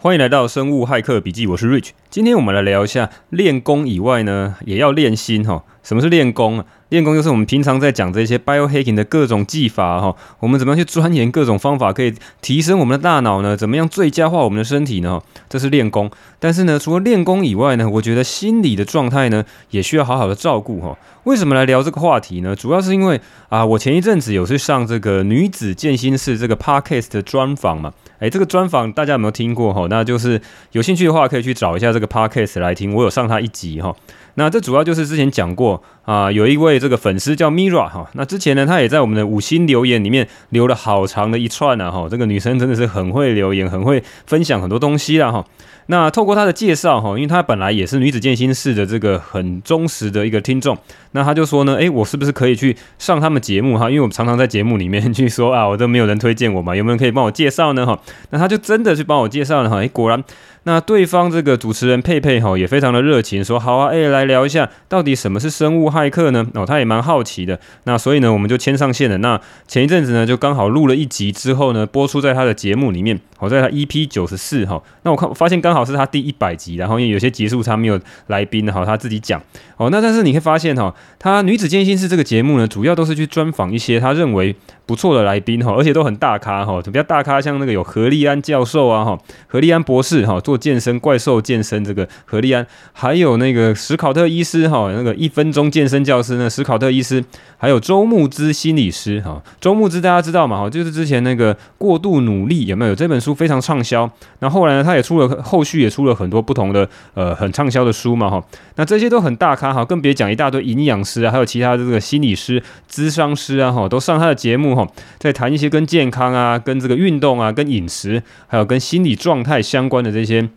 欢迎来到生物骇客笔记，我是 Rich。今天我们来聊一下练功以外呢，也要练心哈。什么是练功啊？练功就是我们平常在讲这些 biohacking 的各种技法哈，我们怎么样去钻研各种方法，可以提升我们的大脑呢？怎么样最佳化我们的身体呢？这是练功。但是呢，除了练功以外呢，我觉得心理的状态呢，也需要好好的照顾哈。为什么来聊这个话题呢？主要是因为啊，我前一阵子有去上这个女子健心室这个 podcast 的专访嘛。诶，这个专访大家有没有听过哈？那就是有兴趣的话，可以去找一下这个 podcast 来听。我有上他一集哈。那这主要就是之前讲过啊，有一位这个粉丝叫 Mira 哈。那之前呢，他也在我们的五星留言里面留了好长的一串呢哈。这个女生真的是很会留言，很会分享很多东西啦哈。那透过她的介绍哈，因为她本来也是女子健心室的这个很忠实的一个听众，那他就说呢，诶，我是不是可以去上他们节目哈？因为我们常常在节目里面去说啊，我都没有人推荐我嘛，有没有人可以帮我介绍呢哈？那他就真的去帮我介绍了哈，诶，果然。那对方这个主持人佩佩哈也非常的热情，说好啊，哎，来聊一下到底什么是生物骇客呢？哦，他也蛮好奇的。那所以呢，我们就牵上线了。那前一阵子呢，就刚好录了一集之后呢，播出在他的节目里面。好，在他 EP 九十四哈。那我看我发现刚好是他第一百集，然后因为有些集数他没有来宾哈，他自己讲。哦，那但是你可以发现哈，他女子健心室这个节目呢，主要都是去专访一些他认为不错的来宾哈，而且都很大咖哈，比较大咖，像那个有何立安教授啊哈，何立安博士哈，做健身怪兽健身这个何立安，还有那个史考特医师哈，那个一分钟健身教师呢，史考特医师，还有周牧之心理师哈，周牧之大家知道嘛哈，就是之前那个过度努力有没？有这本书非常畅销，那后来呢，他也出了后续也出了很多不同的呃很畅销的书嘛哈，那这些都很大咖。哈，更别讲一大堆营养师啊，还有其他的这个心理师、咨商师啊，哈，都上他的节目哈，在谈一些跟健康啊、跟这个运动啊、跟饮食，还有跟心理状态相关的这些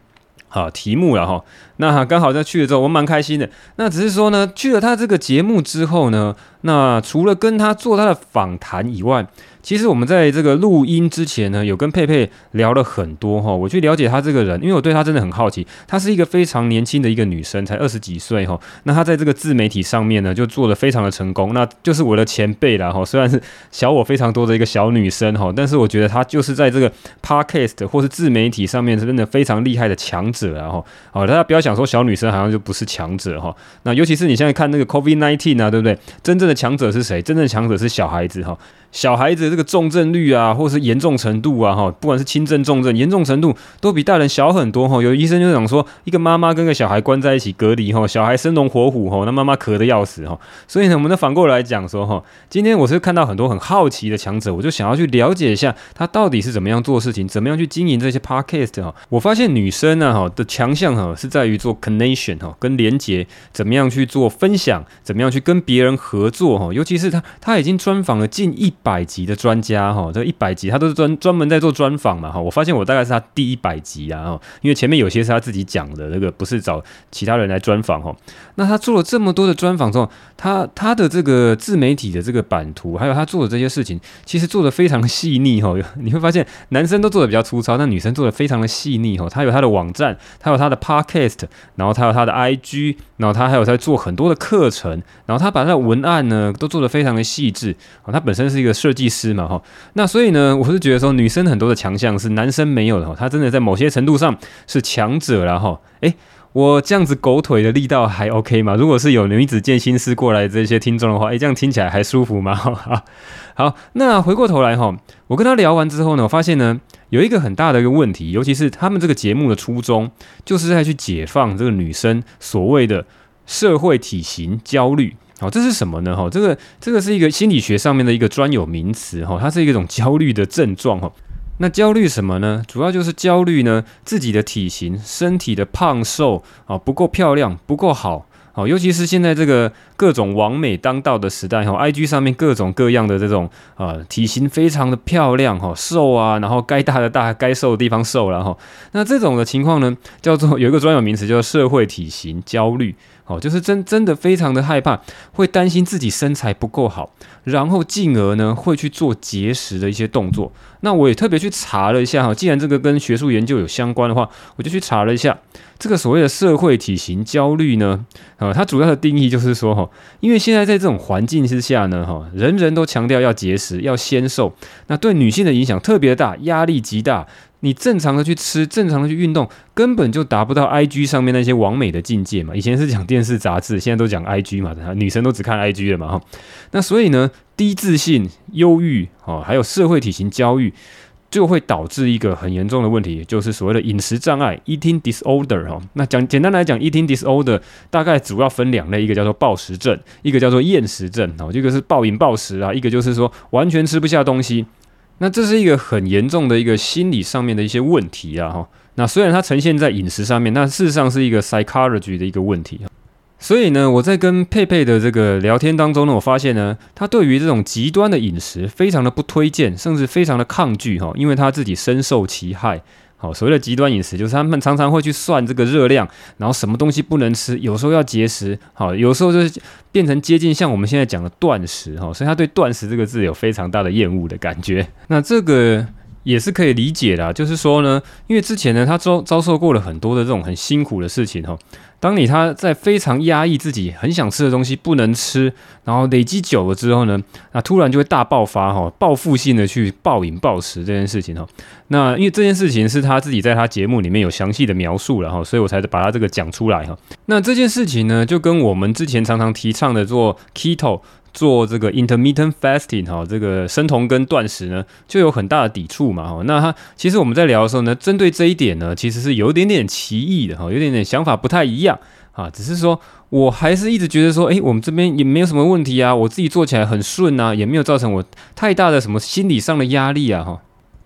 啊题目了哈。那刚好在去了之后，我蛮开心的。那只是说呢，去了他这个节目之后呢，那除了跟他做他的访谈以外，其实我们在这个录音之前呢，有跟佩佩聊了很多哈。我去了解他这个人，因为我对他真的很好奇。她是一个非常年轻的一个女生，才二十几岁哈。那她在这个自媒体上面呢，就做得非常的成功。那就是我的前辈了哈。虽然是小我非常多的一个小女生哈，但是我觉得她就是在这个 podcast 或是自媒体上面是真的非常厉害的强者啊哈。好，大家不要想说小女生好像就不是强者哈。那尤其是你现在看那个 COVID nineteen 啊，对不对？真正的强者是谁？真正的强者是小孩子哈。小孩子这个重症率啊，或是严重程度啊，哈，不管是轻症、重症、严重程度，都比大人小很多哈。有医生就讲说，一个妈妈跟个小孩关在一起隔离哈，小孩生龙活虎哈，那妈妈咳得要死哈。所以呢，我们呢反过来讲说哈，今天我是看到很多很好奇的强者，我就想要去了解一下他到底是怎么样做事情，怎么样去经营这些 podcast 哈。我发现女生呢哈的强项哈是在于做 connection 哈，跟连接，怎么样去做分享，怎么样去跟别人合作哈。尤其是他他已经专访了近一。百集的专家哈，这一百集他都是专专门在做专访嘛哈。我发现我大概是他第一百集啊，因为前面有些是他自己讲的，那个不是找其他人来专访哈。那他做了这么多的专访之后，他他的这个自媒体的这个版图，还有他做的这些事情，其实做的非常细腻哈。你会发现男生都做的比较粗糙，但女生做的非常的细腻哈。他有他的网站，他有他的 podcast，然后他有他的 IG，然后他还有在做很多的课程，然后他把他的文案呢都做的非常的细致啊。他本身是一个。设计师嘛，哈，那所以呢，我是觉得说，女生很多的强项是男生没有的，哈，她真的在某些程度上是强者了，哈，诶，我这样子狗腿的力道还 OK 吗？如果是有女子健心师过来这些听众的话，诶，这样听起来还舒服吗？哈，好，那回过头来哈，我跟他聊完之后呢，我发现呢，有一个很大的一个问题，尤其是他们这个节目的初衷，就是在去解放这个女生所谓的社会体型焦虑。好，这是什么呢？哈，这个这个是一个心理学上面的一个专有名词哈，它是一种焦虑的症状哈。那焦虑什么呢？主要就是焦虑呢自己的体型、身体的胖瘦啊不够漂亮、不够好。好，尤其是现在这个各种完美当道的时代哈，IG 上面各种各样的这种啊体型非常的漂亮哈，瘦啊，然后该大的大，该瘦的地方瘦了哈。那这种的情况呢，叫做有一个专有名词叫做社会体型焦虑。哦，就是真真的非常的害怕，会担心自己身材不够好，然后进而呢会去做节食的一些动作。那我也特别去查了一下哈，既然这个跟学术研究有相关的话，我就去查了一下这个所谓的社会体型焦虑呢，啊，它主要的定义就是说哈，因为现在在这种环境之下呢，哈，人人都强调要节食、要纤瘦，那对女性的影响特别大，压力极大。你正常的去吃，正常的去运动，根本就达不到 IG 上面那些完美的境界嘛。以前是讲电视杂志，现在都讲 IG 嘛，女生都只看 IG 了嘛哈。那所以呢，低自信、忧郁哦，还有社会体型焦虑。就会导致一个很严重的问题，就是所谓的饮食障碍 （eating disorder） 哈。那讲简单来讲，eating disorder 大概主要分两类，一个叫做暴食症，一个叫做厌食症哦。这个是暴饮暴食啊，一个就是说完全吃不下东西。那这是一个很严重的一个心理上面的一些问题啊哈。那虽然它呈现在饮食上面，那事实上是一个 psychology 的一个问题。所以呢，我在跟佩佩的这个聊天当中呢，我发现呢，他对于这种极端的饮食非常的不推荐，甚至非常的抗拒哈，因为他自己深受其害。好，所谓的极端饮食，就是他们常常会去算这个热量，然后什么东西不能吃，有时候要节食，好，有时候就是变成接近像我们现在讲的断食哈，所以他对断食这个字有非常大的厌恶的感觉。那这个。也是可以理解的，就是说呢，因为之前呢，他遭遭受过了很多的这种很辛苦的事情哈。当你他在非常压抑自己很想吃的东西不能吃，然后累积久了之后呢，那突然就会大爆发哈，报复性的去暴饮暴食这件事情哈。那因为这件事情是他自己在他节目里面有详细的描述了哈，所以我才把他这个讲出来哈。那这件事情呢，就跟我们之前常常提倡的做 keto。做这个 intermittent fasting 哈，这个生酮跟断食呢，就有很大的抵触嘛哈。那他其实我们在聊的时候呢，针对这一点呢，其实是有一点点歧义的哈，有点点想法不太一样啊。只是说我还是一直觉得说，诶，我们这边也没有什么问题啊，我自己做起来很顺啊，也没有造成我太大的什么心理上的压力啊哈。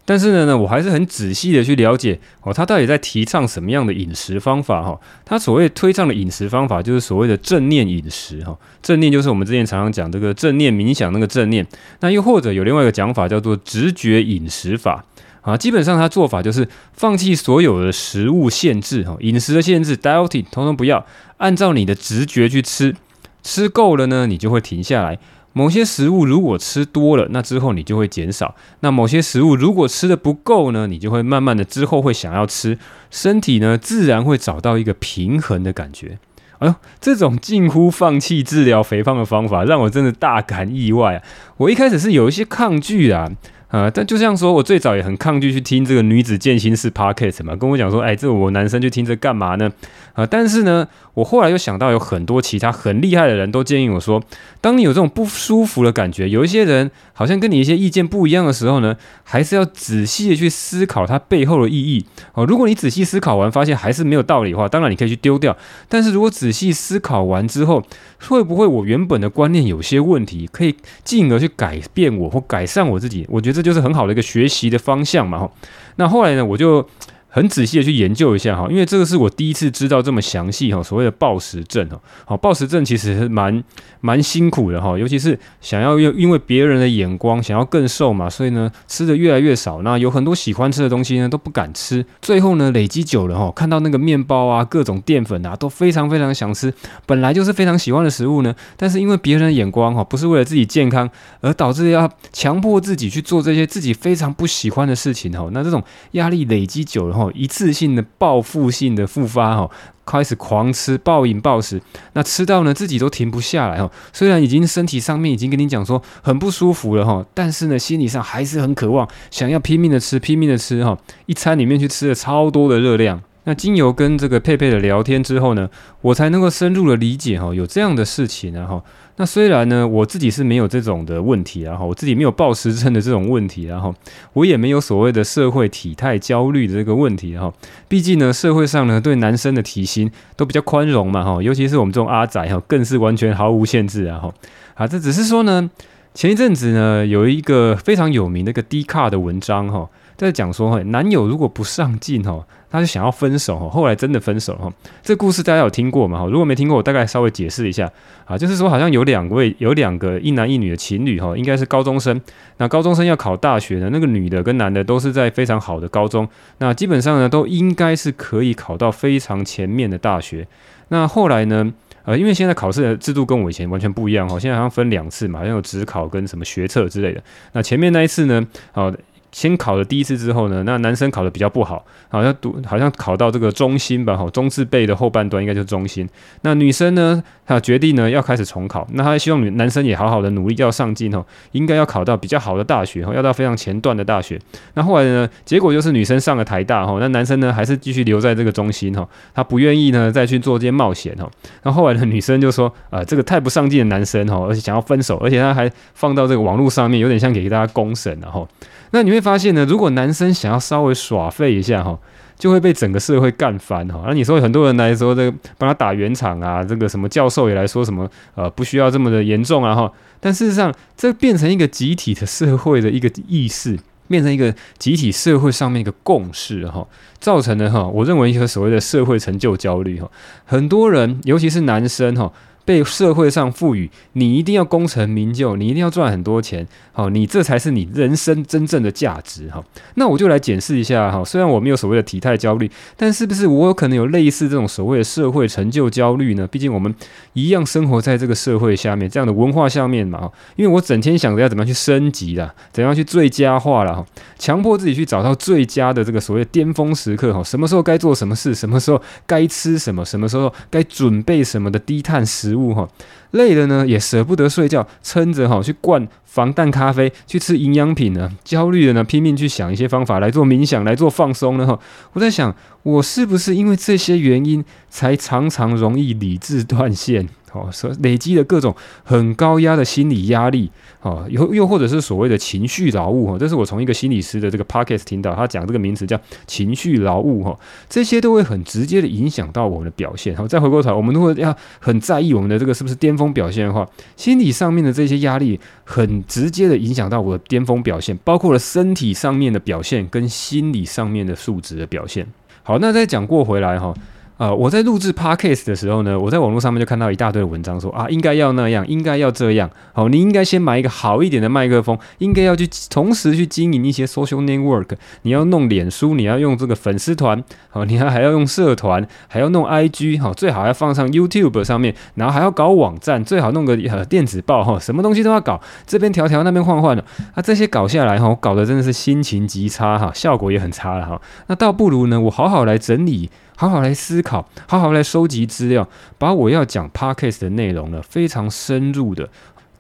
但是呢，呢，我还是很仔细的去了解哦，他到底在提倡什么样的饮食方法哈？他所谓推倡的饮食方法就是所谓的正念饮食哈。正念就是我们之前常常讲这个正念冥想那个正念，那又或者有另外一个讲法叫做直觉饮食法啊。基本上他做法就是放弃所有的食物限制哈，饮食的限制，dieting 通通不要，按照你的直觉去吃，吃够了呢，你就会停下来。某些食物如果吃多了，那之后你就会减少；那某些食物如果吃的不够呢，你就会慢慢的之后会想要吃，身体呢自然会找到一个平衡的感觉。哎呦，这种近乎放弃治疗肥胖的方法，让我真的大感意外啊！我一开始是有一些抗拒啊。啊，但就像说，我最早也很抗拒去听这个女子健心室 podcast 嘛，跟我讲说，哎，这我男生去听这干嘛呢？啊，但是呢，我后来又想到有很多其他很厉害的人都建议我说，当你有这种不舒服的感觉，有一些人好像跟你一些意见不一样的时候呢，还是要仔细的去思考它背后的意义。哦，如果你仔细思考完发现还是没有道理的话，当然你可以去丢掉。但是如果仔细思考完之后，会不会我原本的观念有些问题，可以进而去改变我或改善我自己？我觉得。就是很好的一个学习的方向嘛，哈那后来呢，我就。很仔细的去研究一下哈，因为这个是我第一次知道这么详细哈，所谓的暴食症哈，好，暴食症其实是蛮蛮辛苦的哈，尤其是想要因因为别人的眼光想要更瘦嘛，所以呢吃的越来越少，那有很多喜欢吃的东西呢都不敢吃，最后呢累积久了哈，看到那个面包啊各种淀粉啊都非常非常想吃，本来就是非常喜欢的食物呢，但是因为别人的眼光哈，不是为了自己健康，而导致要强迫自己去做这些自己非常不喜欢的事情哈，那这种压力累积久了哈。一次性的报复性的复发哈，开始狂吃暴饮暴食，那吃到呢自己都停不下来哈。虽然已经身体上面已经跟你讲说很不舒服了哈，但是呢心理上还是很渴望，想要拼命的吃，拼命的吃哈。一餐里面去吃了超多的热量。那经由跟这个佩佩的聊天之后呢，我才能够深入的理解哈，有这样的事情啊哈。那虽然呢，我自己是没有这种的问题啊哈，我自己没有暴食症的这种问题然后，我也没有所谓的社会体态焦虑的这个问题哈。毕竟呢，社会上呢对男生的体型都比较宽容嘛哈，尤其是我们这种阿宅哈，更是完全毫无限制啊哈。啊，这只是说呢，前一阵子呢有一个非常有名的一个低卡的文章哈，在讲说，男友如果不上进哦。他就想要分手哈，后来真的分手哈。这故事大家有听过吗？哈，如果没听过，我大概稍微解释一下啊，就是说好像有两位有两个一男一女的情侣哈，应该是高中生。那高中生要考大学呢，那个女的跟男的都是在非常好的高中，那基本上呢都应该是可以考到非常前面的大学。那后来呢，呃，因为现在考试的制度跟我以前完全不一样哈，现在好像分两次嘛，好像有职考跟什么学测之类的。那前面那一次呢，好。先考了第一次之后呢，那男生考的比较不好，好像读好像考到这个中心吧，哈，中字辈的后半段应该就是中心。那女生呢，她决定呢要开始重考，那她希望女男生也好好的努力，要上进哦，应该要考到比较好的大学，哈，要到非常前段的大学。那后来呢，结果就是女生上了台大，哈，那男生呢还是继续留在这个中心，哈，他不愿意呢再去做这些冒险，哈。那后来的女生就说，啊，这个太不上进的男生，哈，而且想要分手，而且他还放到这个网络上面，有点像给大家公审，然后。那你会发现呢，如果男生想要稍微耍废一下哈，就会被整个社会干翻哈。那你说很多人来说这个帮他打圆场啊，这个什么教授也来说什么呃不需要这么的严重啊哈。但事实上，这变成一个集体的社会的一个意识，变成一个集体社会上面一个共识哈，造成了哈，我认为一个所谓的社会成就焦虑哈。很多人，尤其是男生哈。被社会上赋予，你一定要功成名就，你一定要赚很多钱，好，你这才是你人生真正的价值，哈。那我就来检视一下，哈，虽然我没有所谓的体态焦虑，但是不是我有可能有类似这种所谓的社会成就焦虑呢？毕竟我们一样生活在这个社会下面，这样的文化下面嘛，哈。因为我整天想着要怎么样去升级啦，怎样去最佳化了，哈，强迫自己去找到最佳的这个所谓巅峰时刻，哈，什么时候该做什么事，什么时候该吃什么，什么时候该准备什么的低碳食。物哈，累了呢也舍不得睡觉，撑着哈去灌防弹咖啡，去吃营养品呢；焦虑的呢拼命去想一些方法来做冥想，来做放松呢哈。我在想，我是不是因为这些原因，才常常容易理智断线？哦，所累积的各种很高压的心理压力，哦，又又或者是所谓的情绪劳务，哈，这是我从一个心理师的这个 podcast 听到，他讲这个名词叫情绪劳务，哈，这些都会很直接的影响到我们的表现。好，再回过头，我们如果要很在意我们的这个是不是巅峰表现的话，心理上面的这些压力，很直接的影响到我的巅峰表现，包括了身体上面的表现跟心理上面的素质的表现。好，那再讲过回来，哈。呃，我在录制 podcast 的时候呢，我在网络上面就看到一大堆文章说啊，应该要那样，应该要这样。好，你应该先买一个好一点的麦克风，应该要去同时去经营一些 social network。你要弄脸书，你要用这个粉丝团，好，你还还要用社团，还要弄 IG，好，最好要放上 YouTube 上面，然后还要搞网站，最好弄个呃电子报哈，什么东西都要搞，这边调调，那边换换的。啊，这些搞下来哈，我搞得真的是心情极差哈，效果也很差了哈。那倒不如呢，我好好来整理。好好来思考，好好来收集资料，把我要讲 podcast 的内容呢，非常深入的，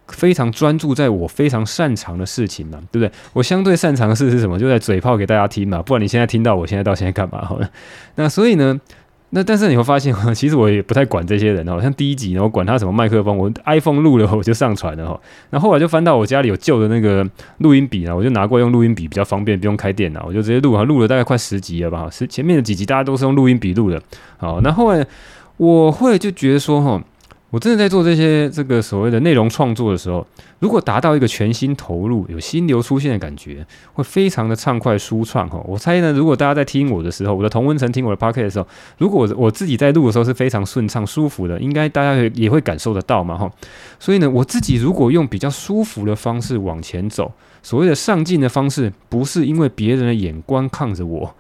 非常专注在我非常擅长的事情嘛，对不对？我相对擅长的事是什么？就在嘴炮给大家听嘛，不然你现在听到我现在到现在干嘛？好了，那所以呢？那但是你会发现，其实我也不太管这些人哦。像第一集呢，我管他什么麦克风，我 iPhone 录了我就上传了哈。那后来就翻到我家里有旧的那个录音笔呢，我就拿过来用录音笔比较方便，不用开电脑，我就直接录啊，录了大概快十集了吧。十前面的几集大家都是用录音笔录的。好，那后来我会就觉得说哈。我真的在做这些这个所谓的内容创作的时候，如果达到一个全心投入、有心流出现的感觉，会非常的畅快舒畅哈。我猜呢，如果大家在听我的时候，我的同温层听我的 podcast 的时候，如果我自己在录的时候是非常顺畅、舒服的，应该大家也也会感受得到嘛哈。所以呢，我自己如果用比较舒服的方式往前走，所谓的上进的方式，不是因为别人的眼光看着我。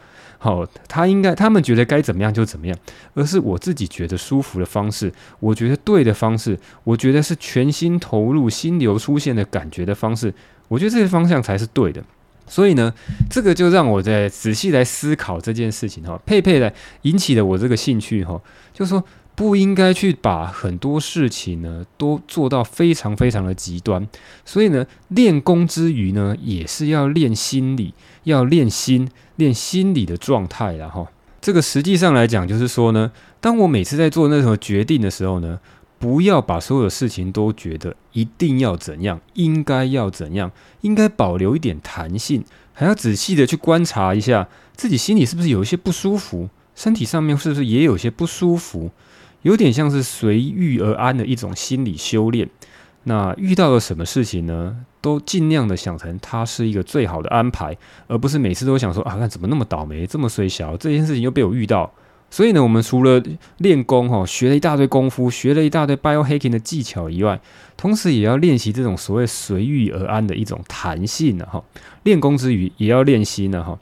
好，他应该，他们觉得该怎么样就怎么样，而是我自己觉得舒服的方式，我觉得对的方式，我觉得是全心投入、心流出现的感觉的方式，我觉得这些方向才是对的。所以呢，这个就让我在仔细来思考这件事情哈，佩佩来引起了我这个兴趣哈，就是说不应该去把很多事情呢都做到非常非常的极端，所以呢，练功之余呢，也是要练心理，要练心。练心理的状态，然后这个实际上来讲，就是说呢，当我每次在做那什么决定的时候呢，不要把所有事情都觉得一定要怎样，应该要怎样，应该保留一点弹性，还要仔细的去观察一下自己心里是不是有一些不舒服，身体上面是不是也有些不舒服，有点像是随遇而安的一种心理修炼。那遇到了什么事情呢？都尽量的想成它是一个最好的安排，而不是每次都想说啊，看怎么那么倒霉，这么衰小，这件事情又被我遇到。所以呢，我们除了练功哈，学了一大堆功夫，学了一大堆 biohacking 的技巧以外，同时也要练习这种所谓随遇而安的一种弹性呢哈。练功之余，也要练心呢哈。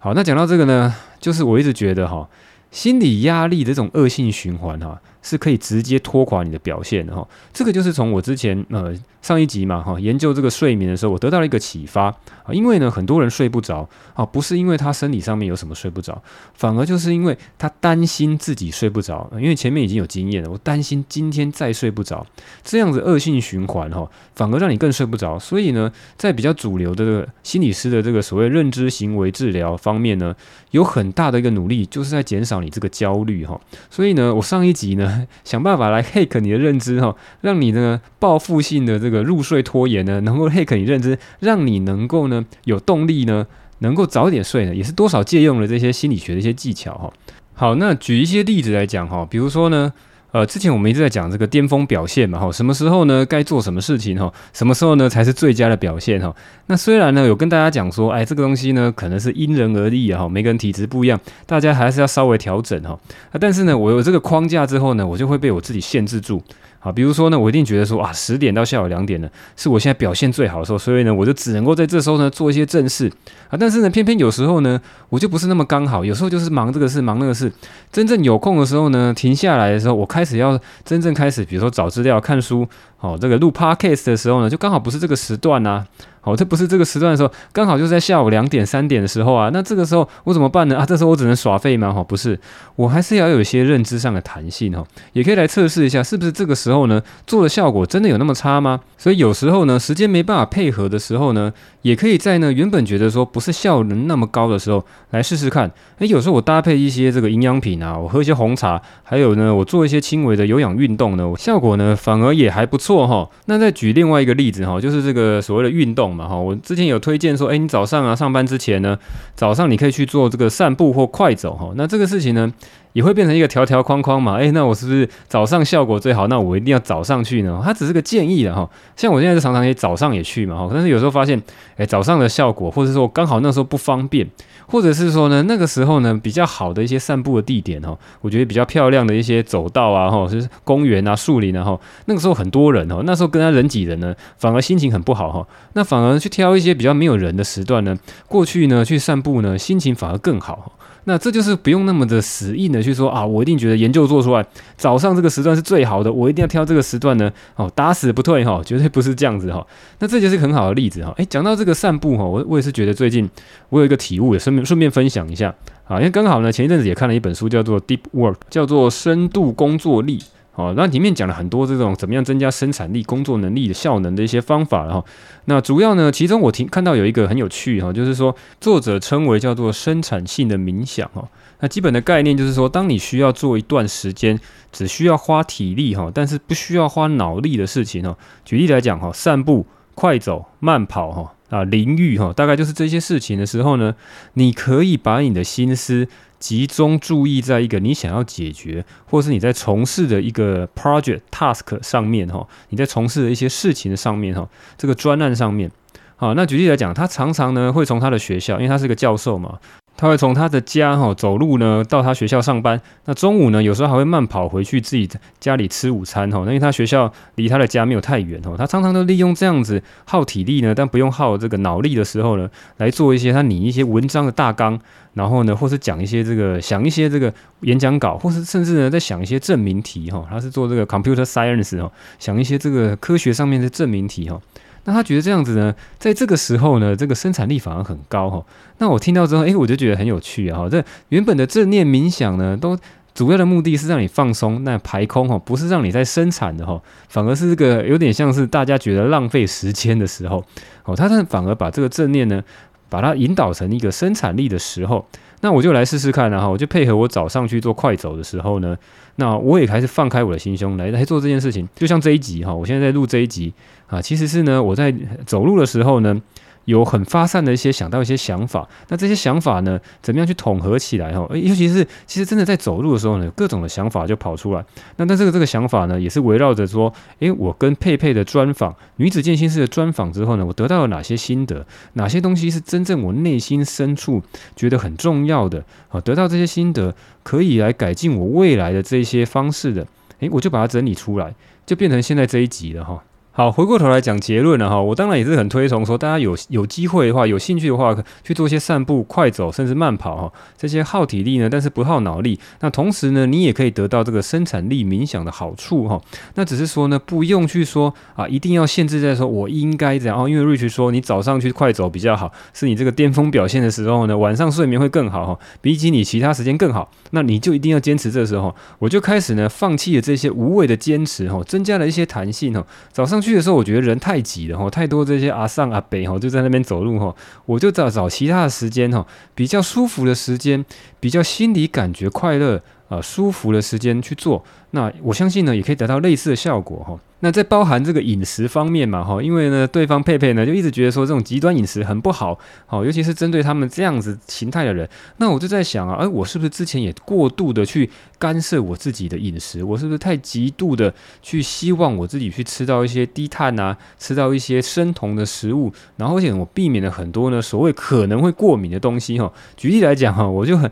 好，那讲到这个呢，就是我一直觉得哈，心理压力的这种恶性循环哈。是可以直接拖垮你的表现的哈。这个就是从我之前呃上一集嘛哈研究这个睡眠的时候，我得到了一个启发啊。因为呢，很多人睡不着啊，不是因为他身体上面有什么睡不着，反而就是因为他担心自己睡不着。因为前面已经有经验了，我担心今天再睡不着，这样子恶性循环哈，反而让你更睡不着。所以呢，在比较主流的这个心理师的这个所谓认知行为治疗方面呢，有很大的一个努力，就是在减少你这个焦虑哈。所以呢，我上一集呢，想办法来 hack 你的认知哈，让你呢报复性的这个入睡拖延呢，能够 hack 你认知，让你能够呢有动力呢，能够早点睡呢，也是多少借用了这些心理学的一些技巧哈。好，那举一些例子来讲哈，比如说呢。呃，之前我们一直在讲这个巅峰表现嘛，哈，什么时候呢该做什么事情哈，什么时候呢才是最佳的表现哈？那虽然呢有跟大家讲说，哎，这个东西呢可能是因人而异，哈，每个人体质不一样，大家还是要稍微调整哈。但是呢，我有这个框架之后呢，我就会被我自己限制住。啊，比如说呢，我一定觉得说啊，十点到下午两点呢，是我现在表现最好的时候，所以呢，我就只能够在这时候呢做一些正事啊。但是呢，偏偏有时候呢，我就不是那么刚好，有时候就是忙这个事，忙那个事。真正有空的时候呢，停下来的时候，我开始要真正开始，比如说找资料、看书，哦，这个录 podcast 的时候呢，就刚好不是这个时段呐。哦，这不是这个时段的时候，刚好就在下午两点、三点的时候啊。那这个时候我怎么办呢？啊，这时候我只能耍废吗？哈，不是，我还是要有一些认知上的弹性哈。也可以来测试一下，是不是这个时候呢做的效果真的有那么差吗？所以有时候呢，时间没办法配合的时候呢，也可以在呢原本觉得说不是效能那么高的时候来试试看。诶，有时候我搭配一些这个营养品啊，我喝一些红茶，还有呢，我做一些轻微的有氧运动呢，效果呢反而也还不错哈。那再举另外一个例子哈，就是这个所谓的运动。嘛哈，我之前有推荐说，诶，你早上啊上班之前呢，早上你可以去做这个散步或快走哈。那这个事情呢，也会变成一个条条框框嘛。诶，那我是不是早上效果最好？那我一定要早上去呢？它只是个建议的哈。像我现在是常常也早上也去嘛哈，但是有时候发现，诶，早上的效果，或者说刚好那时候不方便。或者是说呢，那个时候呢，比较好的一些散步的地点哈，我觉得比较漂亮的一些走道啊，哈，就是公园啊、树林啊，哈，那个时候很多人哈，那时候跟他人挤人呢，反而心情很不好哈。那反而去挑一些比较没有人的时段呢，过去呢去散步呢，心情反而更好。那这就是不用那么的死硬的去说啊，我一定觉得研究做出来早上这个时段是最好的，我一定要挑这个时段呢，哦，打死不退哈，绝对不是这样子哈。那这就是很好的例子哈。诶，讲到这个散步哈，我我也是觉得最近我有一个体悟，也顺便顺便分享一下啊，因为刚好呢前一阵子也看了一本书，叫做《Deep Work》，叫做深度工作力。哦，那里面讲了很多这种怎么样增加生产力、工作能力的效能的一些方法，然后那主要呢，其中我听看到有一个很有趣哈，就是说作者称为叫做生产性的冥想哈。那基本的概念就是说，当你需要做一段时间只需要花体力哈，但是不需要花脑力的事情哈。举例来讲哈，散步、快走、慢跑哈啊淋浴哈，大概就是这些事情的时候呢，你可以把你的心思。集中注意在一个你想要解决，或是你在从事的一个 project task 上面哈，你在从事的一些事情的上面哈，这个专案上面，好，那举例来讲，他常常呢会从他的学校，因为他是个教授嘛。他会从他的家哈走路呢到他学校上班，那中午呢有时候还会慢跑回去自己家里吃午餐哈。那因为他学校离他的家没有太远哈，他常常都利用这样子耗体力呢，但不用耗这个脑力的时候呢，来做一些他拟一些文章的大纲，然后呢或是讲一些这个想一些这个演讲稿，或是甚至呢在想一些证明题哈。他是做这个 computer science 哈，想一些这个科学上面的证明题哈。那他觉得这样子呢，在这个时候呢，这个生产力反而很高哈。那我听到之后，诶，我就觉得很有趣啊。这原本的正念冥想呢，都主要的目的是让你放松，那排空哈，不是让你在生产的哈，反而是这个有点像是大家觉得浪费时间的时候哦。他反而把这个正念呢，把它引导成一个生产力的时候。那我就来试试看啊，我就配合我早上去做快走的时候呢，那我也还是放开我的心胸来来做这件事情。就像这一集哈，我现在在录这一集。啊，其实是呢，我在走路的时候呢，有很发散的一些想到一些想法。那这些想法呢，怎么样去统合起来？哈，尤其是其实真的在走路的时候呢，各种的想法就跑出来。那但这个这个想法呢，也是围绕着说，诶，我跟佩佩的专访，女子健心室的专访之后呢，我得到了哪些心得？哪些东西是真正我内心深处觉得很重要的？好，得到这些心得，可以来改进我未来的这些方式的。诶，我就把它整理出来，就变成现在这一集了哈。好，回过头来讲结论了哈，我当然也是很推崇说，大家有有机会的话，有兴趣的话，去做一些散步、快走，甚至慢跑哈，这些耗体力呢，但是不耗脑力。那同时呢，你也可以得到这个生产力冥想的好处哈。那只是说呢，不用去说啊，一定要限制在说我应该怎样哦，因为 Rich 说你早上去快走比较好，是你这个巅峰表现的时候呢，晚上睡眠会更好哈，比起你其他时间更好。那你就一定要坚持这时候，我就开始呢，放弃了这些无谓的坚持哈，增加了一些弹性哈，早上。去的时候，我觉得人太挤了哈，太多这些阿上阿北哈，就在那边走路哈，我就找找其他的时间哈，比较舒服的时间，比较心里感觉快乐啊舒服的时间去做，那我相信呢，也可以得到类似的效果哈。那在包含这个饮食方面嘛，哈，因为呢，对方佩佩呢就一直觉得说这种极端饮食很不好，好，尤其是针对他们这样子形态的人。那我就在想啊，哎，我是不是之前也过度的去干涉我自己的饮食？我是不是太极度的去希望我自己去吃到一些低碳啊，吃到一些生酮的食物？然后而且我避免了很多呢所谓可能会过敏的东西哈。举例来讲哈，我就很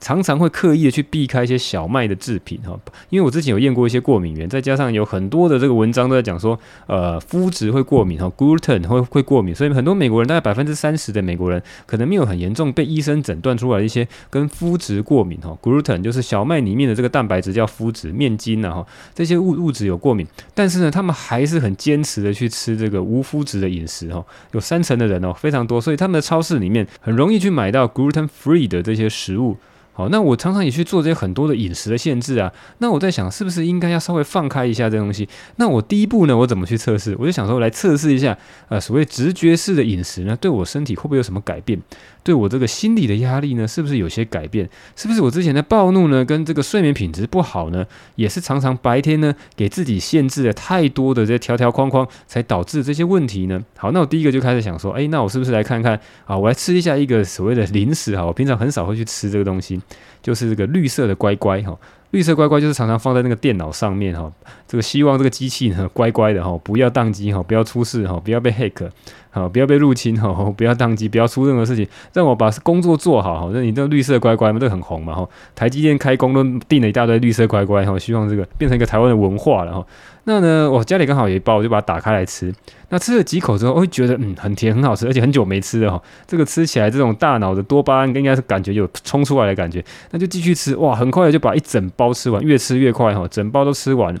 常常会刻意的去避开一些小麦的制品哈，因为我之前有验过一些过敏源，再加上有很多的这个文章都在讲说，呃，麸质会过敏哈，gluten 会会过敏，所以很多美国人大概百分之三十的美国人可能没有很严重被医生诊断出来一些跟麸质过敏哈，gluten 就是小麦里面的这个蛋白质叫麸质，面筋呐哈，这些物物质有过敏，但是呢，他们还是很坚持的去吃这个无麸质的饮食哈，有三成的人哦非常多，所以他们的超市里面很容易去买到 gluten free 的这些食物。好，那我常常也去做这些很多的饮食的限制啊。那我在想，是不是应该要稍微放开一下这东西？那我第一步呢，我怎么去测试？我就想说，来测试一下，呃，所谓直觉式的饮食呢，对我身体会不会有什么改变？对我这个心理的压力呢，是不是有些改变？是不是我之前的暴怒呢，跟这个睡眠品质不好呢，也是常常白天呢给自己限制了太多的这条条框框，才导致这些问题呢？好，那我第一个就开始想说，哎，那我是不是来看看啊？我来吃一下一个所谓的零食哈，我平常很少会去吃这个东西，就是这个绿色的乖乖哈。绿色乖乖就是常常放在那个电脑上面哈，这个希望这个机器呢乖乖的哈，不要宕机哈，不要出事哈，不要被骇客。好，不要被入侵哈，不要当机，不要出任何事情，让我把工作做好哈。那你这绿色乖乖嘛，这很红嘛哈。台积电开工都订了一大堆绿色乖乖哈，希望这个变成一个台湾的文化了哈。那呢，我家里刚好有一包，我就把它打开来吃。那吃了几口之后，我会觉得嗯，很甜，很好吃，而且很久没吃了哈。这个吃起来这种大脑的多巴胺应该是感觉有冲出来的感觉，那就继续吃哇，很快就把一整包吃完，越吃越快哈，整包都吃完。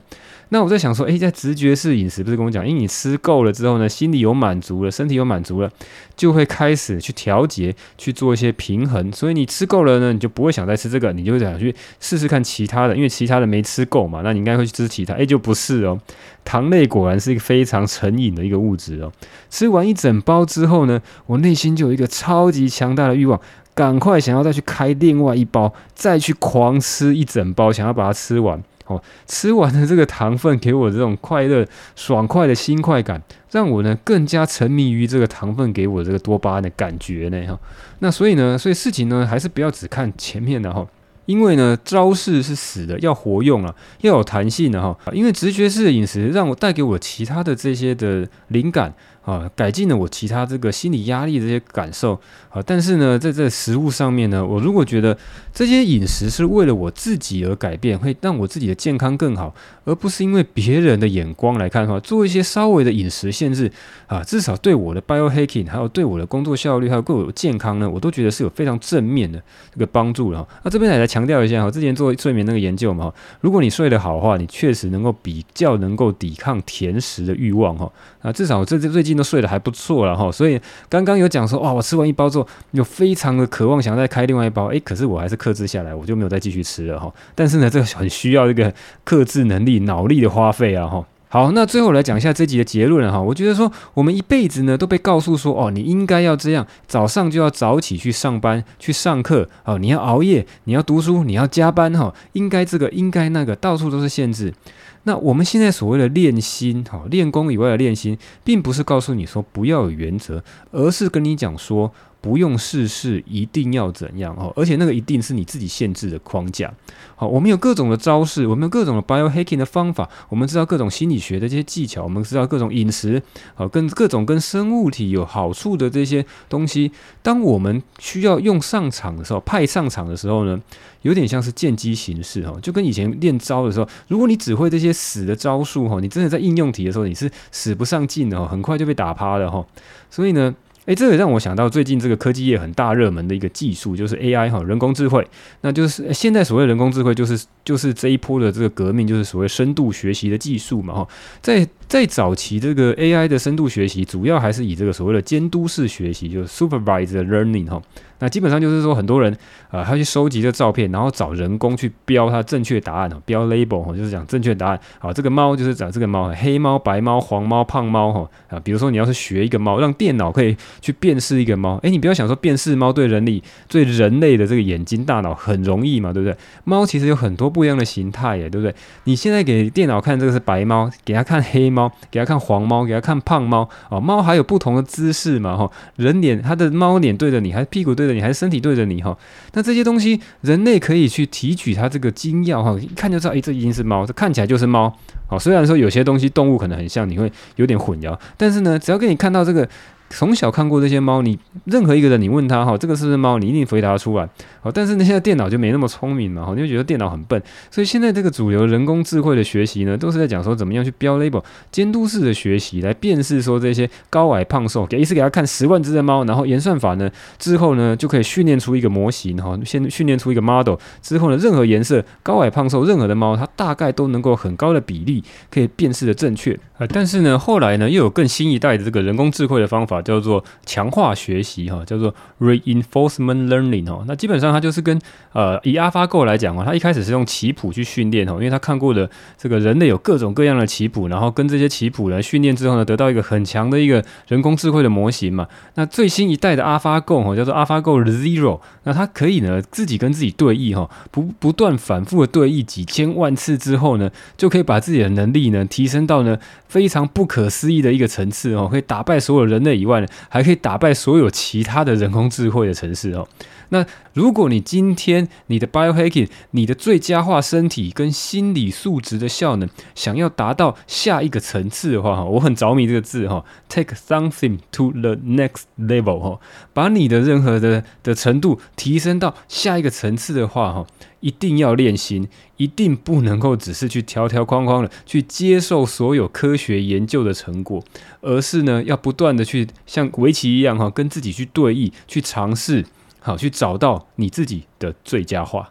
那我在想说，诶，在直觉式饮食不是跟我讲，因为你吃够了之后呢，心里有满足了，身体有满足了，就会开始去调节，去做一些平衡。所以你吃够了呢，你就不会想再吃这个，你就会想去试试看其他的，因为其他的没吃够嘛，那你应该会去吃其他。诶，就不是哦，糖类果然是一个非常成瘾的一个物质哦。吃完一整包之后呢，我内心就有一个超级强大的欲望，赶快想要再去开另外一包，再去狂吃一整包，想要把它吃完。哦，吃完的这个糖分给我这种快乐、爽快的新快感，让我呢更加沉迷于这个糖分给我这个多巴胺的感觉呢。哈，那所以呢，所以事情呢还是不要只看前面的哈，因为呢招式是死的，要活用啊，要有弹性的哈。因为直觉式的饮食让我带给我其他的这些的灵感。啊，改进了我其他这个心理压力的这些感受啊，但是呢，在这食物上面呢，我如果觉得这些饮食是为了我自己而改变，会让我自己的健康更好，而不是因为别人的眼光来看的话，做一些稍微的饮食限制啊，至少对我的 biohacking，还有对我的工作效率，还有对我健康呢，我都觉得是有非常正面的这个帮助了。那这边也来强调一下哈，之前做睡眠那个研究嘛，如果你睡得好的话，你确实能够比较能够抵抗甜食的欲望哈。啊，至少这这最近。都睡得还不错了哈，所以刚刚有讲说哇，我吃完一包之后，有非常的渴望想再开另外一包，诶，可是我还是克制下来，我就没有再继续吃了哈。但是呢，这个很需要一个克制能力、脑力的花费啊哈。好，那最后来讲一下这集的结论哈。我觉得说，我们一辈子呢都被告诉说，哦，你应该要这样，早上就要早起去上班、去上课，哦，你要熬夜，你要读书，你要加班哈，应该这个，应该那个，到处都是限制。那我们现在所谓的练心，哈，练功以外的练心，并不是告诉你说不要有原则，而是跟你讲说，不用试试，一定要怎样哦？而且那个一定是你自己限制的框架。好，我们有各种的招式，我们有各种的 biohacking 的方法，我们知道各种心理学的这些技巧，我们知道各种饮食，好，跟各种跟生物体有好处的这些东西。当我们需要用上场的时候，派上场的时候呢，有点像是见机行事哈，就跟以前练招的时候，如果你只会这些死的招数哈，你真的在应用题的时候，你是使不上劲的哈，很快就被打趴了哈。所以呢。哎，这也让我想到最近这个科技业很大热门的一个技术，就是 AI 哈，人工智慧。那就是现在所谓人工智慧，就是就是这一波的这个革命，就是所谓深度学习的技术嘛哈。在在早期这个 AI 的深度学习，主要还是以这个所谓的监督式学习，就是 supervised learning 哈。那基本上就是说，很多人啊、呃，他去收集这照片，然后找人工去标它正确答案哦，标 label 哈，就是讲正确答案。好，这个猫就是讲这个猫，黑猫、白猫、黄猫、胖猫哈啊。比如说你要是学一个猫，让电脑可以去辨识一个猫，诶，你不要想说辨识猫对人类、对人类的这个眼睛、大脑很容易嘛，对不对？猫其实有很多不一样的形态耶，对不对？你现在给电脑看这个是白猫，给它看黑猫，给它看黄猫，给它看胖猫啊，猫还有不同的姿势嘛哈，人脸它的猫脸对着你，还是屁股对着你？还是身体对着你哈，那这些东西人类可以去提取它这个精要哈，一看就知道，诶，这一定是猫，这看起来就是猫。好，虽然说有些东西动物可能很像，你会有点混淆，但是呢，只要给你看到这个。从小看过这些猫，你任何一个人，你问他哈，这个是不是猫，你一定回答出来。好，但是呢，现在电脑就没那么聪明嘛，哈，你就觉得电脑很笨。所以现在这个主流人工智慧的学习呢，都是在讲说怎么样去标 label，监督式的学习来辨识说这些高矮胖瘦，给一次给他看十万只的猫，然后演算法呢之后呢就可以训练出一个模型，哈，先训练出一个 model 之后呢，任何颜色高矮胖瘦任何的猫，它大概都能够很高的比例可以辨识的正确。啊，但是呢，后来呢又有更新一代的这个人工智慧的方法。叫做强化学习哈，叫做 reinforcement learning 哈。那基本上它就是跟呃以 AlphaGo 来讲啊，它一开始是用棋谱去训练哈，因为它看过的这个人类有各种各样的棋谱，然后跟这些棋谱来训练之后呢，得到一个很强的一个人工智慧的模型嘛。那最新一代的 AlphaGo 哈，叫做 AlphaGo Zero，那它可以呢自己跟自己对弈哈，不不断反复的对弈几千万次之后呢，就可以把自己的能力呢提升到呢非常不可思议的一个层次哦，可以打败所有人类以外。还可以打败所有其他的人工智慧的城市哦。那如果你今天你的 biohacking，你的最佳化身体跟心理素质的效能，想要达到下一个层次的话，哈，我很着迷这个字哈，take something to the next level 哈，把你的任何的的程度提升到下一个层次的话，哈。一定要练心，一定不能够只是去条条框框的去接受所有科学研究的成果，而是呢要不断的去像围棋一样哈，跟自己去对弈，去尝试，好去找到你自己的最佳化。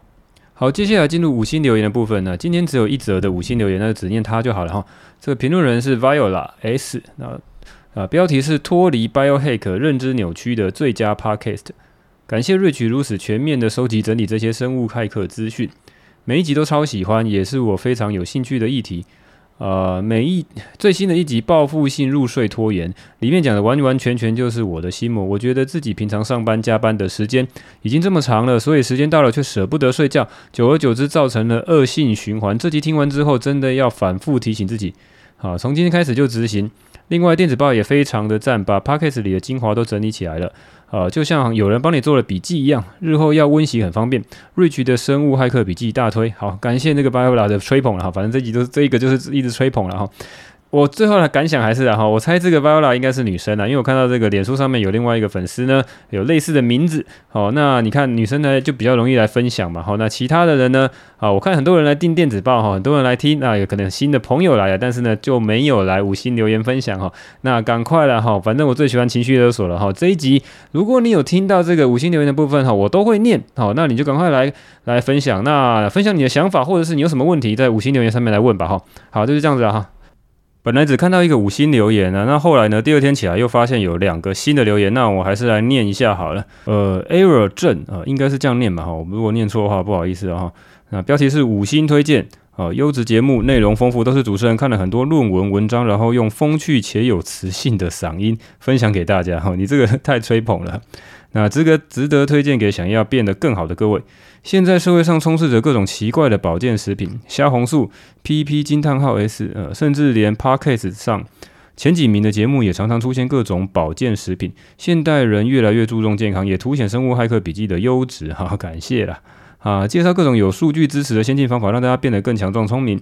好，接下来进入五星留言的部分呢，今天只有一则的五星留言，那就只念它就好了哈。这个评论人是 Viola S，那啊标题是脱离 Biohack 认知扭曲的最佳 Podcast。感谢 Rich 如此全面的收集整理这些生物骇客资讯，每一集都超喜欢，也是我非常有兴趣的议题。呃，每一最新的一集报复性入睡拖延，里面讲的完完全全就是我的心魔。我觉得自己平常上班加班的时间已经这么长了，所以时间到了却舍不得睡觉，久而久之造成了恶性循环。这集听完之后，真的要反复提醒自己，好，从今天开始就执行。另外，电子报也非常的赞，把 Podcast 里的精华都整理起来了。呃，就像有人帮你做了笔记一样，日后要温习很方便。Rich 的生物骇客笔记大推，好，感谢那个 Biola 的吹捧了哈，反正这集都是这一个就是一直吹捧了哈。我最后的感想还是啊哈，我猜这个 Viola 应该是女生啊，因为我看到这个脸书上面有另外一个粉丝呢，有类似的名字。好，那你看女生呢就比较容易来分享嘛。好，那其他的人呢？啊，我看很多人来订电子报哈，很多人来听，那有可能新的朋友来了，但是呢就没有来五星留言分享哈。那赶快了哈，反正我最喜欢情绪勒索了哈。这一集如果你有听到这个五星留言的部分哈，我都会念。好，那你就赶快来来分享，那分享你的想法，或者是你有什么问题，在五星留言上面来问吧哈。好，就是这样子哈。本来只看到一个五星留言啊，那后来呢？第二天起来又发现有两个新的留言，那我还是来念一下好了。呃，error 正啊，应该是这样念吧？哈，我们如果念错的话，不好意思啊。哈，那标题是五星推荐啊，优质节目，内容丰富，都是主持人看了很多论文文章，然后用风趣且有磁性的嗓音分享给大家。哈，你这个太吹捧了。那这个值得推荐给想要变得更好的各位。现在社会上充斥着各种奇怪的保健食品，虾红素、PP 惊叹号 S，呃，甚至连 Podcast 上前几名的节目也常常出现各种保健食品。现代人越来越注重健康，也凸显生物骇客笔记的优质。好，感谢啦。啊，介绍各种有数据支持的先进方法，让大家变得更强壮聪明。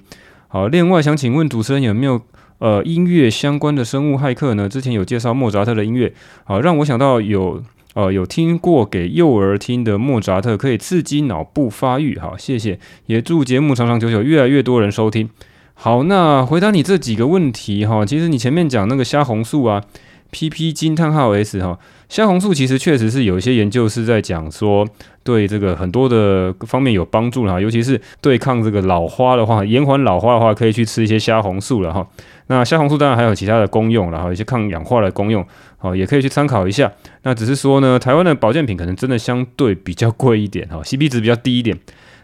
好，另外想请问主持人有没有呃音乐相关的生物骇客呢？之前有介绍莫扎特的音乐，好，让我想到有。呃，有听过给幼儿听的莫扎特可以刺激脑部发育，好，谢谢，也祝节目长长久久，越来越多人收听。好，那回答你这几个问题哈，其实你前面讲那个虾红素啊，PP 金叹号 S 哈，虾红素其实确实是有一些研究是在讲说对这个很多的方面有帮助哈，尤其是对抗这个老花的话，延缓老花的话，可以去吃一些虾红素了哈。那虾红素当然还有其他的功用，然后一些抗氧化的功用。好，也可以去参考一下。那只是说呢，台湾的保健品可能真的相对比较贵一点，哈，CP 值比较低一点。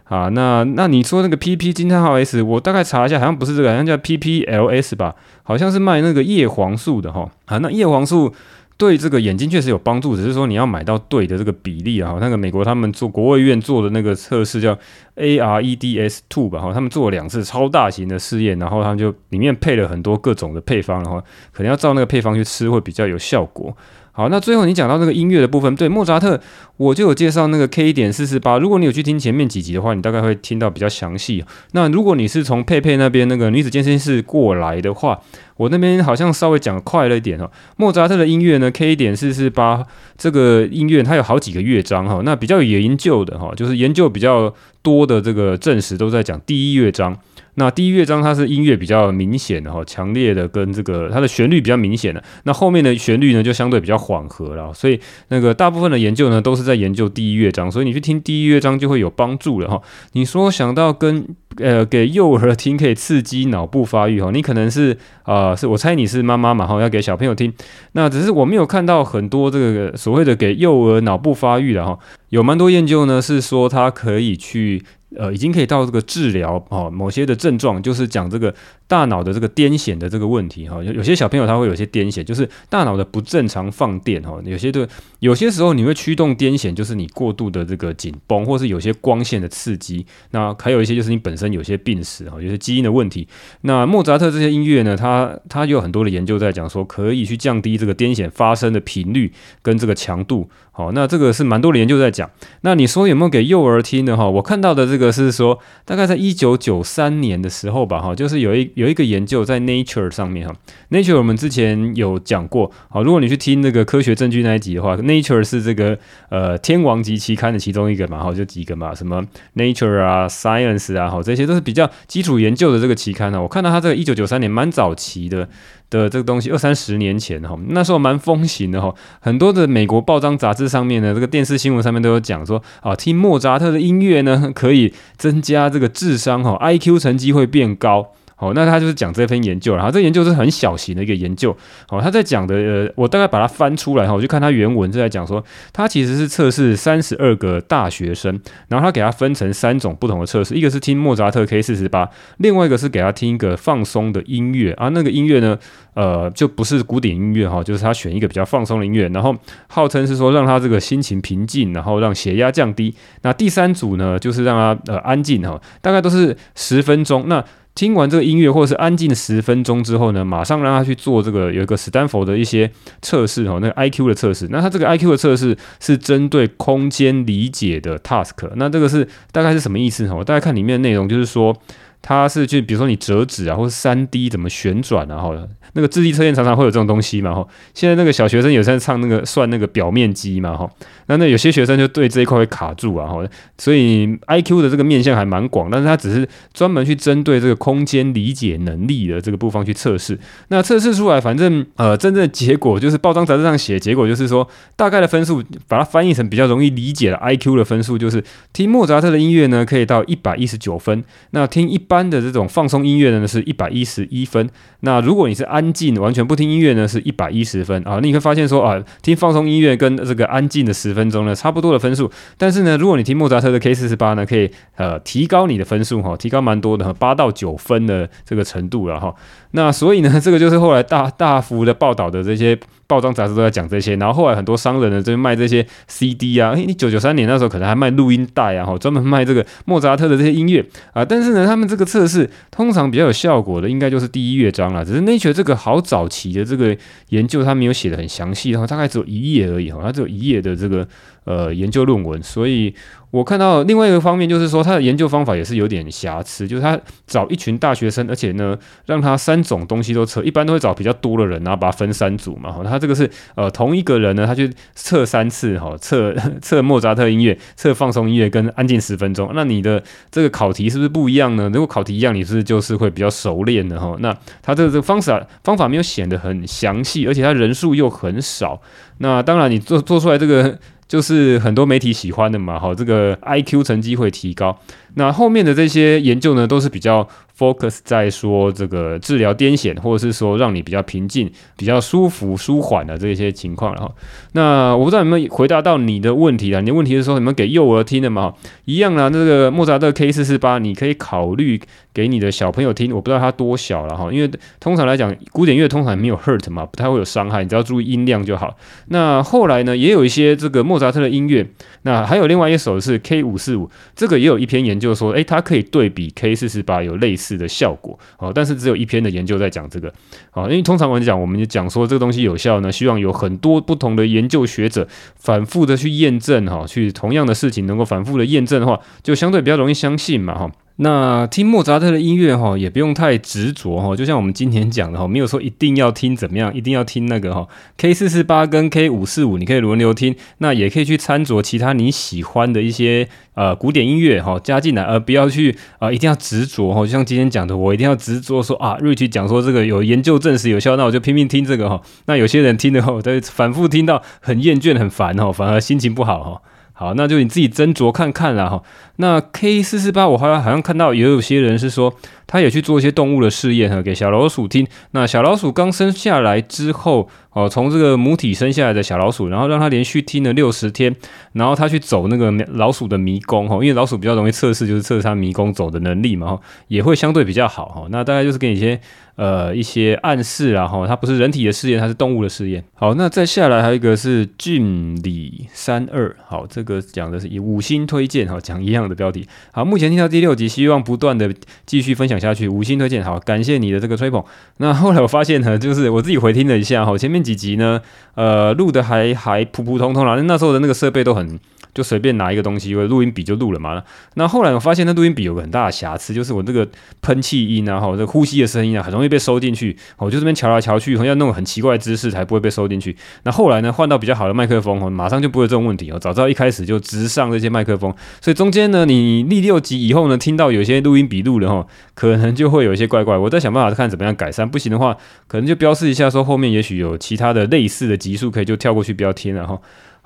啊，那那你说那个 PP 惊叹号 S，我大概查一下，好像不是这个，好像叫 PPLS 吧，好像是卖那个叶黄素的，哈。啊，那叶黄素。对这个眼睛确实有帮助，只是说你要买到对的这个比例啊。那个美国他们做国卫院做的那个测试叫 AREDS two 吧，哈，他们做了两次超大型的试验，然后他们就里面配了很多各种的配方，然后可能要照那个配方去吃会比较有效果。好，那最后你讲到那个音乐的部分，对莫扎特，我就有介绍那个 K 一点四四八。如果你有去听前面几集的话，你大概会听到比较详细。那如果你是从佩佩那边那个女子健身室过来的话，我那边好像稍微讲快了一点哦。莫扎特的音乐呢，K 一点四四八这个音乐它有好几个乐章哈，那比较有研究的哈，就是研究比较多的这个证实都在讲第一乐章。那第一乐章它是音乐比较明显的哈，强烈的跟这个它的旋律比较明显的。那后面的旋律呢就相对比较缓和了，所以那个大部分的研究呢都是在研究第一乐章，所以你去听第一乐章就会有帮助了哈。你说想到跟呃给幼儿听可以刺激脑部发育哈，你可能是啊、是我猜你是妈妈嘛哈，要给小朋友听。那只是我没有看到很多这个所谓的给幼儿脑部发育的哈，有蛮多研究呢是说它可以去。呃，已经可以到这个治疗哦，某些的症状就是讲这个大脑的这个癫痫的这个问题哈。有有些小朋友他会有些癫痫，就是大脑的不正常放电哈。有些的有些时候你会驱动癫痫，就是你过度的这个紧绷，或是有些光线的刺激。那还有一些就是你本身有些病史哈，有些基因的问题。那莫扎特这些音乐呢，他他有很多的研究在讲说，可以去降低这个癫痫发生的频率跟这个强度。好，那这个是蛮多的研究在讲。那你说有没有给幼儿听的哈？我看到的这个是说，大概在一九九三年的时候吧，哈，就是有一有一个研究在 Nature 上面哈。Nature 我们之前有讲过，好，如果你去听那个科学证据那一集的话，Nature 是这个呃天王级期刊的其中一个嘛，哈，就几个嘛，什么 Nature 啊、Science 啊，好，这些都是比较基础研究的这个期刊呢。我看到它这个一九九三年蛮早期的。的这个东西二三十年前哈，那时候蛮风行的哈，很多的美国报章杂志上面呢，这个电视新闻上面都有讲说啊，听莫扎特的音乐呢，可以增加这个智商哈，IQ 成绩会变高。好，那他就是讲这篇研究，然后这研究是很小型的一个研究。好，他在讲的，呃，我大概把它翻出来哈，我就看他原文是在讲说，他其实是测试三十二个大学生，然后他给他分成三种不同的测试，一个是听莫扎特 K 四十八，另外一个是给他听一个放松的音乐啊，那个音乐呢，呃，就不是古典音乐哈，就是他选一个比较放松的音乐，然后号称是说让他这个心情平静，然后让血压降低。那第三组呢，就是让他呃安静哈，大概都是十分钟。那听完这个音乐，或者是安静十分钟之后呢，马上让他去做这个有一个斯坦福的一些测试哈，那个 IQ 的测试。那他这个 IQ 的测试是针对空间理解的 task。那这个是大概是什么意思哦？大家看里面的内容，就是说它是去比如说你折纸啊，或者三 D 怎么旋转啊，哈，那个智力测验常常会有这种东西嘛，哈。现在那个小学生有在唱那个算那个表面积嘛，哈。那那有些学生就对这一块会卡住啊，哈，所以 IQ 的这个面向还蛮广，但是它只是专门去针对这个空间理解能力的这个部分去测试。那测试出来，反正呃，真正的结果就是报章杂志上写，结果就是说大概的分数，把它翻译成比较容易理解的 IQ 的分数，就是听莫扎特的音乐呢，可以到一百一十九分；那听一般的这种放松音乐呢，是一百一十一分。那如果你是安静完全不听音乐呢，是一百一十分啊。你会发现说啊，听放松音乐跟这个安静的十。分钟呢，差不多的分数，但是呢，如果你听莫扎特的 K 四十八呢，可以呃提高你的分数哈，提高蛮多的，八到九分的这个程度了哈。那所以呢，这个就是后来大大幅的报道的这些报章杂志都在讲这些。然后后来很多商人呢，就卖这些 CD 啊，诶，你九九三年那时候可能还卖录音带啊，哈，专门卖这个莫扎特的这些音乐啊。但是呢，他们这个测试通常比较有效果的，应该就是第一乐章了。只是 Nature 这个好早期的这个研究，它没有写得很详细，然后大概只有一页而已，哈，它只有一页的这个。呃，研究论文，所以我看到另外一个方面就是说，他的研究方法也是有点瑕疵，就是他找一群大学生，而且呢，让他三种东西都测，一般都会找比较多的人，然后把它分三组嘛。他这个是呃同一个人呢，他去测三次哈，测 测莫扎特音乐，测放松音乐跟安静十分钟。那你的这个考题是不是不一样呢？如果考题一样，你是不是就是会比较熟练的哈？那他这个这个方法方法没有显得很详细，而且他人数又很少。那当然，你做做出来这个。就是很多媒体喜欢的嘛，好，这个 IQ 成绩会提高。那后面的这些研究呢，都是比较 focus 在说这个治疗癫痫，或者是说让你比较平静、比较舒服、舒缓的这些情况。然后，那我不知道有没有回答到你的问题啊？你的问题是说你们给幼儿听的嘛？一样啊，这个莫扎特 K 四四八，你可以考虑给你的小朋友听。我不知道他多小了哈，因为通常来讲，古典乐通常没有 hurt 嘛，不太会有伤害，你只要注意音量就好。那后来呢，也有一些这个莫扎特的音乐，那还有另外一首是 K 五四五，这个也有一篇研究就说，诶，它可以对比 K 四十八有类似。的效果哦，但是只有一篇的研究在讲这个好，因为通常我们讲，我们就讲说这个东西有效呢，希望有很多不同的研究学者反复的去验证哈，去同样的事情能够反复的验证的话，就相对比较容易相信嘛哈。那听莫扎特的音乐哈，也不用太执着哈，就像我们今天讲的哈，没有说一定要听怎么样，一定要听那个哈，K 四四八跟 K 五四五，你可以轮流听，那也可以去参酌其他你喜欢的一些呃古典音乐哈加进来，而不要去啊、一定要执着哈，就像今天讲的，我一定要执着说啊瑞奇讲说这个有研究证实有效，那我就拼命听这个哈，那有些人听的话，在反复听到很厌倦很烦哈，反而心情不好哈。好，那就你自己斟酌看看啦哈。那 K 四四八，我好像好像看到也有些人是说，他也去做一些动物的试验哈，给小老鼠听。那小老鼠刚生下来之后，哦，从这个母体生下来的小老鼠，然后让它连续听了六十天，然后他去走那个老鼠的迷宫哈，因为老鼠比较容易测试，就是测试它迷宫走的能力嘛哈，也会相对比较好哈。那大概就是给你一些。呃，一些暗示啊，哈，它不是人体的试验，它是动物的试验。好，那再下来还有一个是俊里三二，好，这个讲的是以五星推荐，哈，讲一样的标题。好，目前听到第六集，希望不断的继续分享下去，五星推荐，好，感谢你的这个吹捧。那后来我发现呢，就是我自己回听了一下，哈，前面几集呢，呃，录的还还普普通通啦，那时候的那个设备都很。就随便拿一个东西，因为录音笔就录了嘛。那后来我发现，那录音笔有个很大的瑕疵，就是我这个喷气音啊，哈，这呼吸的声音啊，很容易被收进去。我就这边调来调去，好像弄个很奇怪的姿势才不会被收进去。那后来呢，换到比较好的麦克风，哦，马上就不会有这种问题哦。早知道一开始就直上这些麦克风，所以中间呢，你第六集以后呢，听到有些录音笔录了哈，可能就会有一些怪怪。我在想办法看怎么样改善，不行的话，可能就标示一下说后面也许有其他的类似的集数，可以就跳过去不要听了哈。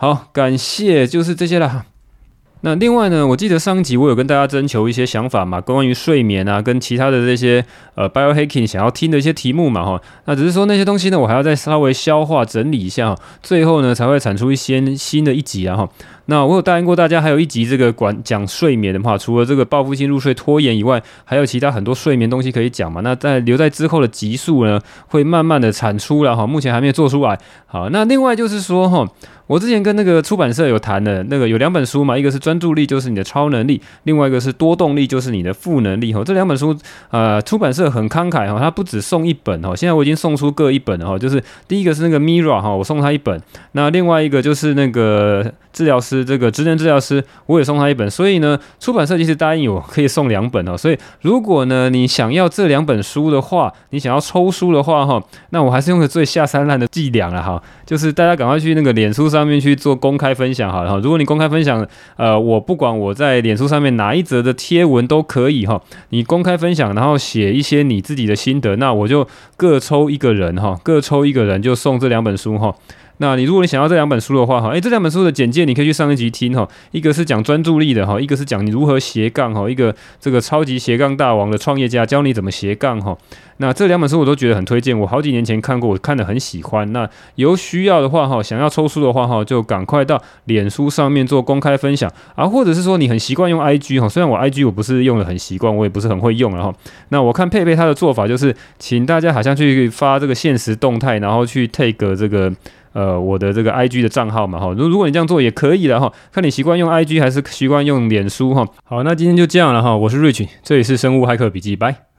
好，感谢，就是这些了。那另外呢，我记得上一集我有跟大家征求一些想法嘛，关于睡眠啊，跟其他的这些呃 biohacking 想要听的一些题目嘛，哈，那只是说那些东西呢，我还要再稍微消化整理一下，最后呢才会产出一些新的一集啊，哈。那我有答应过大家，还有一集这个管讲睡眠的话，除了这个报复性入睡拖延以外，还有其他很多睡眠东西可以讲嘛。那在留在之后的集数呢，会慢慢的产出了哈，目前还没有做出来。好，那另外就是说哈。我之前跟那个出版社有谈的，那个有两本书嘛，一个是专注力，就是你的超能力；另外一个是多动力，就是你的负能力。哈，这两本书，呃，出版社很慷慨哈，他不只送一本哈，现在我已经送出各一本了哈，就是第一个是那个 Mira 哈，我送他一本，那另外一个就是那个治疗师，是这个职能治疗师，我也送他一本。所以呢，出版社其实答应我可以送两本哦。所以如果呢你想要这两本书的话，你想要抽书的话哈，那我还是用个最下三滥的伎俩了哈，就是大家赶快去那个脸书。上面去做公开分享好了哈，如果你公开分享，呃，我不管我在脸书上面哪一则的贴文都可以哈，你公开分享，然后写一些你自己的心得，那我就各抽一个人哈，各抽一个人就送这两本书哈。那你如果你想要这两本书的话哈，诶，这两本书的简介你可以去上一集听哈，一个是讲专注力的哈，一个是讲你如何斜杠哈，一个这个超级斜杠大王的创业家教你怎么斜杠哈。那这两本书我都觉得很推荐，我好几年前看过，我看得很喜欢。那有需要的话哈，想要抽书的话哈，就赶快到脸书上面做公开分享啊，或者是说你很习惯用 IG 哈，虽然我 IG 我不是用的很习惯，我也不是很会用了哈。那我看佩佩他的做法就是，请大家好像去发这个限时动态，然后去 take 这个呃我的这个 IG 的账号嘛哈。如如果你这样做也可以的哈，看你习惯用 IG 还是习惯用脸书哈。好，那今天就这样了哈，我是 Rich，这里是生物骇客笔记，拜。